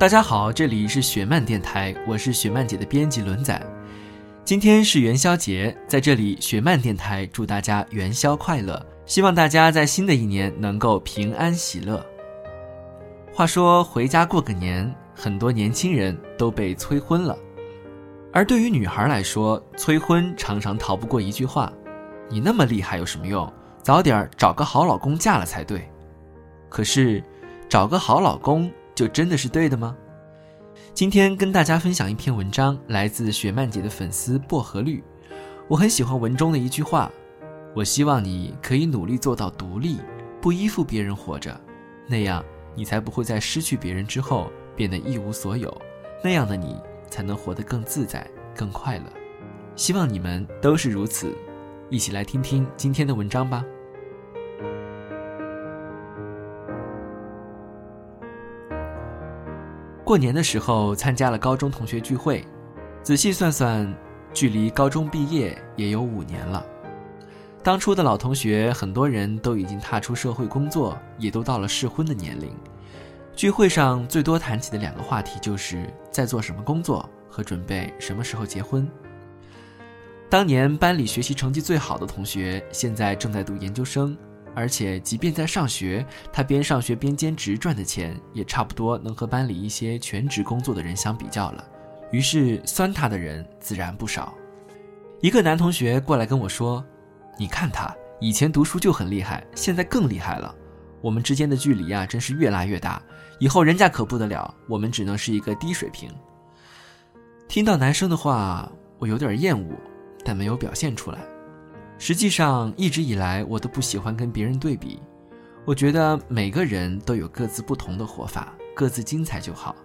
大家好，这里是雪漫电台，我是雪漫姐的编辑轮仔。今天是元宵节，在这里，雪漫电台祝大家元宵快乐，希望大家在新的一年能够平安喜乐。话说回家过个年，很多年轻人都被催婚了，而对于女孩来说，催婚常常逃不过一句话：“你那么厉害有什么用？早点找个好老公嫁了才对。”可是，找个好老公就真的是对的吗？今天跟大家分享一篇文章，来自雪漫姐的粉丝薄荷绿。我很喜欢文中的一句话：“我希望你可以努力做到独立，不依附别人活着，那样你才不会在失去别人之后变得一无所有，那样的你才能活得更自在、更快乐。希望你们都是如此。一起来听听今天的文章吧。”过年的时候参加了高中同学聚会，仔细算算，距离高中毕业也有五年了。当初的老同学，很多人都已经踏出社会工作，也都到了适婚的年龄。聚会上最多谈起的两个话题就是在做什么工作和准备什么时候结婚。当年班里学习成绩最好的同学，现在正在读研究生。而且，即便在上学，他边上学边兼职赚的钱，也差不多能和班里一些全职工作的人相比较了。于是，酸他的人自然不少。一个男同学过来跟我说：“你看他以前读书就很厉害，现在更厉害了。我们之间的距离啊，真是越拉越大。以后人家可不得了，我们只能是一个低水平。”听到男生的话，我有点厌恶，但没有表现出来。实际上，一直以来我都不喜欢跟别人对比。我觉得每个人都有各自不同的活法，各自精彩就好。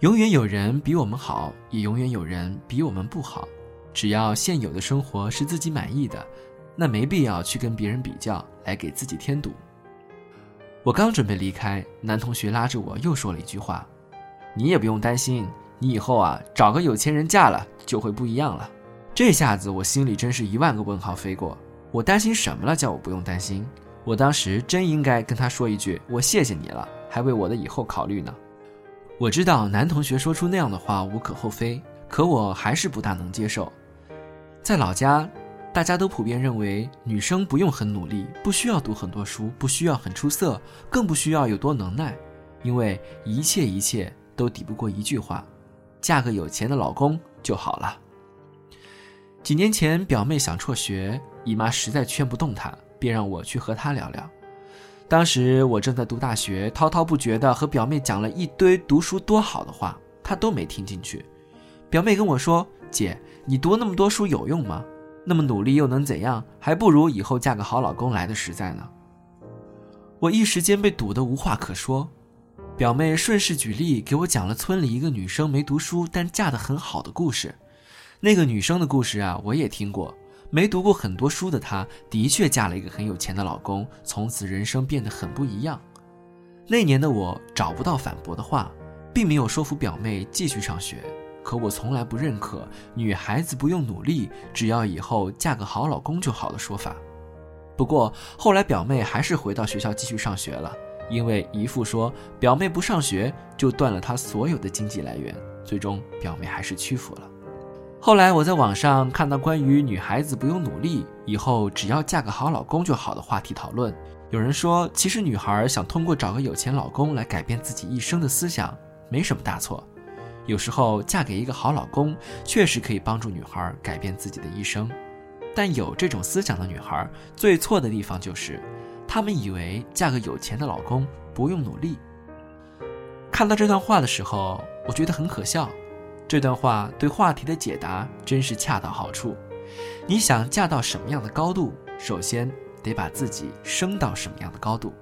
永远有人比我们好，也永远有人比我们不好。只要现有的生活是自己满意的，那没必要去跟别人比较，来给自己添堵。我刚准备离开，男同学拉着我又说了一句话：“你也不用担心，你以后啊找个有钱人嫁了，就会不一样了。”这下子我心里真是一万个问号飞过，我担心什么了？叫我不用担心，我当时真应该跟他说一句：“我谢谢你了，还为我的以后考虑呢。”我知道男同学说出那样的话无可厚非，可我还是不大能接受。在老家，大家都普遍认为女生不用很努力，不需要读很多书，不需要很出色，更不需要有多能耐，因为一切一切都抵不过一句话：“嫁个有钱的老公就好了。”几年前，表妹想辍学，姨妈实在劝不动她，便让我去和她聊聊。当时我正在读大学，滔滔不绝地和表妹讲了一堆读书多好的话，她都没听进去。表妹跟我说：“姐，你读那么多书有用吗？那么努力又能怎样？还不如以后嫁个好老公来的实在呢。”我一时间被堵得无话可说。表妹顺势举例给我讲了村里一个女生没读书但嫁得很好的故事。那个女生的故事啊，我也听过。没读过很多书的她，的确嫁了一个很有钱的老公，从此人生变得很不一样。那年的我找不到反驳的话，并没有说服表妹继续上学。可我从来不认可女孩子不用努力，只要以后嫁个好老公就好的说法。不过后来表妹还是回到学校继续上学了，因为姨父说表妹不上学就断了她所有的经济来源。最终表妹还是屈服了。后来我在网上看到关于女孩子不用努力，以后只要嫁个好老公就好的话题讨论。有人说，其实女孩想通过找个有钱老公来改变自己一生的思想，没什么大错。有时候嫁给一个好老公，确实可以帮助女孩改变自己的一生。但有这种思想的女孩，最错的地方就是，她们以为嫁个有钱的老公不用努力。看到这段话的时候，我觉得很可笑。这段话对话题的解答真是恰到好处。你想嫁到什么样的高度，首先得把自己升到什么样的高度。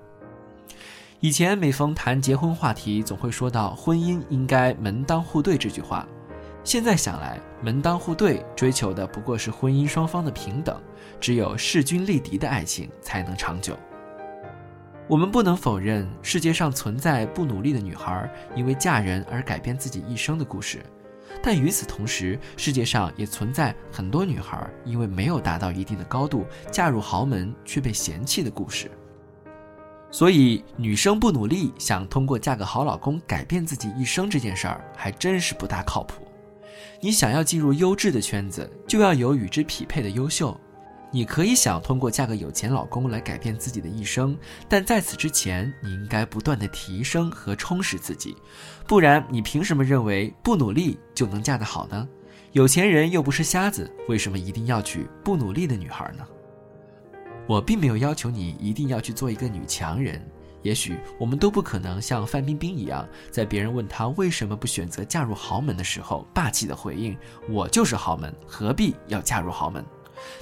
以前每逢谈结婚话题，总会说到婚姻应该门当户对这句话。现在想来，门当户对追求的不过是婚姻双方的平等，只有势均力敌的爱情才能长久。我们不能否认世界上存在不努力的女孩因为嫁人而改变自己一生的故事。但与此同时，世界上也存在很多女孩因为没有达到一定的高度，嫁入豪门却被嫌弃的故事。所以，女生不努力想通过嫁个好老公改变自己一生这件事儿，还真是不大靠谱。你想要进入优质的圈子，就要有与之匹配的优秀。你可以想通过嫁个有钱老公来改变自己的一生，但在此之前，你应该不断的提升和充实自己，不然你凭什么认为不努力就能嫁得好呢？有钱人又不是瞎子，为什么一定要娶不努力的女孩呢？我并没有要求你一定要去做一个女强人，也许我们都不可能像范冰冰一样，在别人问她为什么不选择嫁入豪门的时候，霸气的回应：“我就是豪门，何必要嫁入豪门？”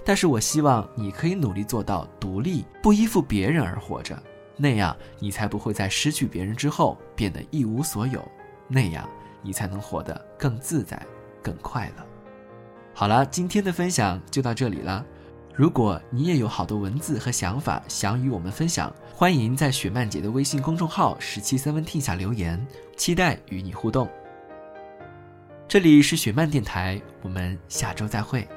但是我希望你可以努力做到独立，不依附别人而活着，那样你才不会在失去别人之后变得一无所有，那样你才能活得更自在、更快乐。好了，今天的分享就到这里了。如果你也有好多文字和想法想与我们分享，欢迎在雪漫姐的微信公众号“十七 seventeen” 下留言，期待与你互动。这里是雪漫电台，我们下周再会。